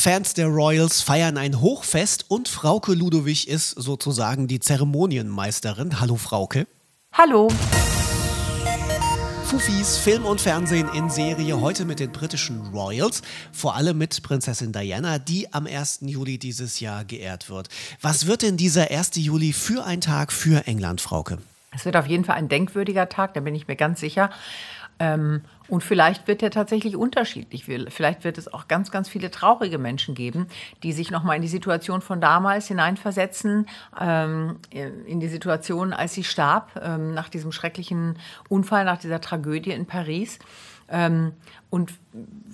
Fans der Royals feiern ein Hochfest und Frauke Ludowig ist sozusagen die Zeremonienmeisterin. Hallo Frauke. Hallo. Fufis Film und Fernsehen in Serie heute mit den britischen Royals, vor allem mit Prinzessin Diana, die am 1. Juli dieses Jahr geehrt wird. Was wird denn dieser 1. Juli für ein Tag für England, Frauke? Es wird auf jeden Fall ein denkwürdiger Tag, da bin ich mir ganz sicher. Ähm, und vielleicht wird er tatsächlich unterschiedlich. Vielleicht wird es auch ganz, ganz viele traurige Menschen geben, die sich nochmal in die Situation von damals hineinversetzen, ähm, in die Situation, als sie starb, ähm, nach diesem schrecklichen Unfall, nach dieser Tragödie in Paris. Ähm, und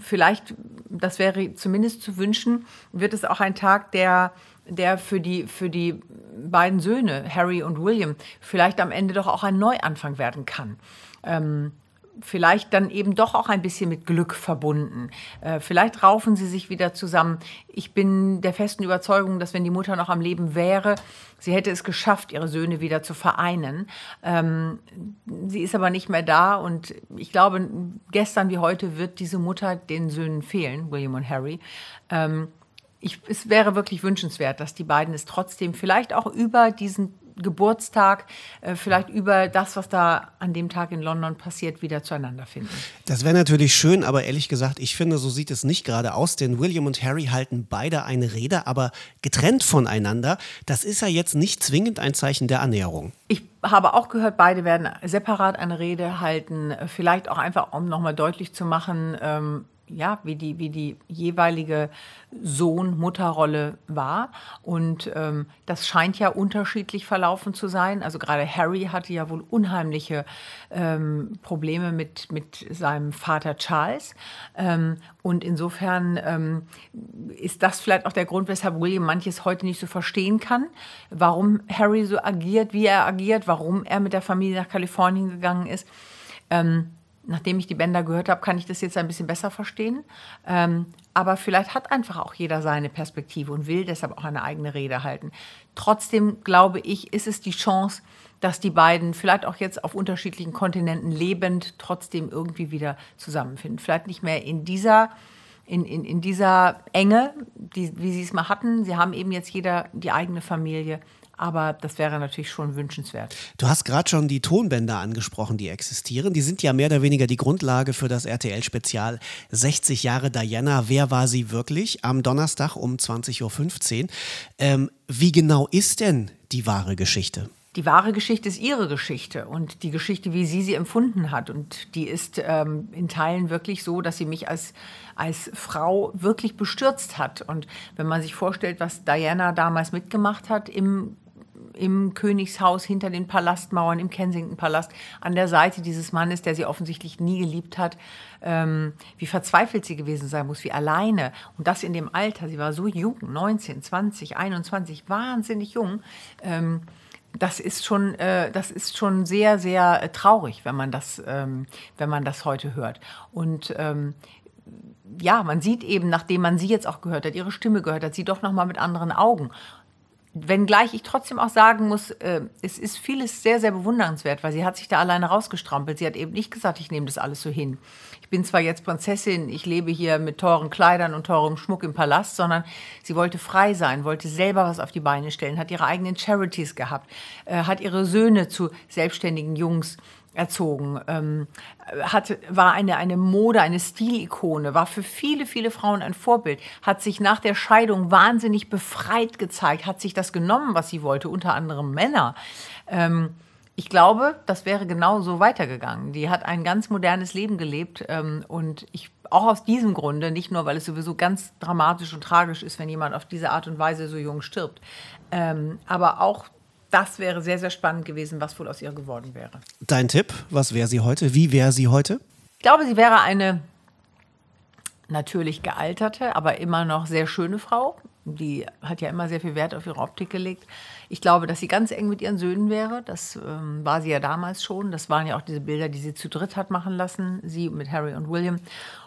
vielleicht, das wäre zumindest zu wünschen, wird es auch ein Tag, der der für die, für die beiden Söhne, Harry und William, vielleicht am Ende doch auch ein Neuanfang werden kann. Ähm, vielleicht dann eben doch auch ein bisschen mit Glück verbunden. Äh, vielleicht raufen sie sich wieder zusammen. Ich bin der festen Überzeugung, dass wenn die Mutter noch am Leben wäre, sie hätte es geschafft, ihre Söhne wieder zu vereinen. Ähm, sie ist aber nicht mehr da und ich glaube, gestern wie heute wird diese Mutter den Söhnen fehlen, William und Harry. Ähm, ich, es wäre wirklich wünschenswert, dass die beiden es trotzdem vielleicht auch über diesen Geburtstag, äh, vielleicht über das, was da an dem Tag in London passiert, wieder zueinander finden. Das wäre natürlich schön, aber ehrlich gesagt, ich finde, so sieht es nicht gerade aus, denn William und Harry halten beide eine Rede, aber getrennt voneinander. Das ist ja jetzt nicht zwingend ein Zeichen der Annäherung. Ich habe auch gehört, beide werden separat eine Rede halten, vielleicht auch einfach, um nochmal deutlich zu machen, ähm, ja, wie die, wie die jeweilige Sohn-Mutter-Rolle war. Und ähm, das scheint ja unterschiedlich verlaufen zu sein. Also gerade Harry hatte ja wohl unheimliche ähm, Probleme mit, mit seinem Vater Charles. Ähm, und insofern ähm, ist das vielleicht auch der Grund, weshalb William manches heute nicht so verstehen kann, warum Harry so agiert, wie er agiert, warum er mit der Familie nach Kalifornien gegangen ist. Ähm, nachdem ich die Bänder gehört habe, kann ich das jetzt ein bisschen besser verstehen. Ähm, aber vielleicht hat einfach auch jeder seine Perspektive und will deshalb auch eine eigene Rede halten. Trotzdem glaube ich, ist es die Chance, dass die beiden vielleicht auch jetzt auf unterschiedlichen Kontinenten lebend trotzdem irgendwie wieder zusammenfinden. Vielleicht nicht mehr in dieser in, in, in dieser Enge, die, wie sie es mal hatten. Sie haben eben jetzt jeder die eigene Familie, aber das wäre natürlich schon wünschenswert. Du hast gerade schon die Tonbänder angesprochen, die existieren. Die sind ja mehr oder weniger die Grundlage für das RTL-Spezial 60 Jahre Diana. Wer war sie wirklich? Am Donnerstag um 20.15 Uhr. Ähm, wie genau ist denn die wahre Geschichte? Die wahre Geschichte ist ihre Geschichte und die Geschichte, wie sie sie empfunden hat. Und die ist ähm, in Teilen wirklich so, dass sie mich als, als Frau wirklich bestürzt hat. Und wenn man sich vorstellt, was Diana damals mitgemacht hat im im Königshaus hinter den Palastmauern, im Kensington-Palast, an der Seite dieses Mannes, der sie offensichtlich nie geliebt hat, ähm, wie verzweifelt sie gewesen sein muss, wie alleine. Und das in dem Alter, sie war so jung, 19, 20, 21, wahnsinnig jung. Ähm, das ist schon, äh, das ist schon sehr, sehr äh, traurig, wenn man das, ähm, wenn man das heute hört. Und ähm, ja, man sieht eben, nachdem man sie jetzt auch gehört hat, ihre Stimme gehört hat, sie doch noch mal mit anderen Augen wenngleich ich trotzdem auch sagen muss, äh, es ist vieles sehr, sehr bewundernswert, weil sie hat sich da alleine rausgestrampelt. Sie hat eben nicht gesagt, ich nehme das alles so hin. Ich bin zwar jetzt Prinzessin, ich lebe hier mit teuren Kleidern und teurem Schmuck im Palast, sondern sie wollte frei sein, wollte selber was auf die Beine stellen, hat ihre eigenen Charities gehabt, äh, hat ihre Söhne zu selbstständigen Jungs erzogen, ähm, hat, war eine, eine Mode, eine Stilikone, war für viele, viele Frauen ein Vorbild, hat sich nach der Scheidung wahnsinnig befreit gezeigt, hat sich das genommen, was sie wollte, unter anderem Männer. Ähm, ich glaube, das wäre genau so weitergegangen. Die hat ein ganz modernes Leben gelebt ähm, und ich auch aus diesem Grunde, nicht nur, weil es sowieso ganz dramatisch und tragisch ist, wenn jemand auf diese Art und Weise so jung stirbt, ähm, aber auch das wäre sehr, sehr spannend gewesen, was wohl aus ihr geworden wäre. Dein Tipp, was wäre sie heute? Wie wäre sie heute? Ich glaube, sie wäre eine natürlich gealterte, aber immer noch sehr schöne Frau. Die hat ja immer sehr viel Wert auf ihre Optik gelegt. Ich glaube, dass sie ganz eng mit ihren Söhnen wäre. Das ähm, war sie ja damals schon. Das waren ja auch diese Bilder, die sie zu dritt hat machen lassen, sie mit Harry und William.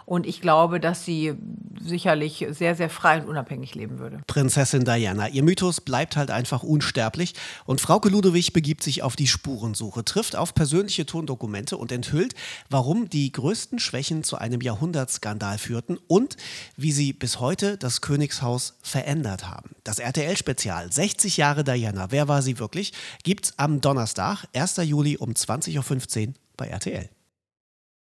Und ich glaube, dass sie sicherlich sehr, sehr frei und unabhängig leben würde. Prinzessin Diana. Ihr Mythos bleibt halt einfach unsterblich. Und Frauke Ludewig begibt sich auf die Spurensuche, trifft auf persönliche Tondokumente und enthüllt, warum die größten Schwächen zu einem Jahrhundertskandal führten und wie sie bis heute das Königshaus verändert haben. Das RTL-Spezial 60 Jahre Diana, wer war sie wirklich, gibt's am Donnerstag, 1. Juli um 20.15 Uhr bei RTL.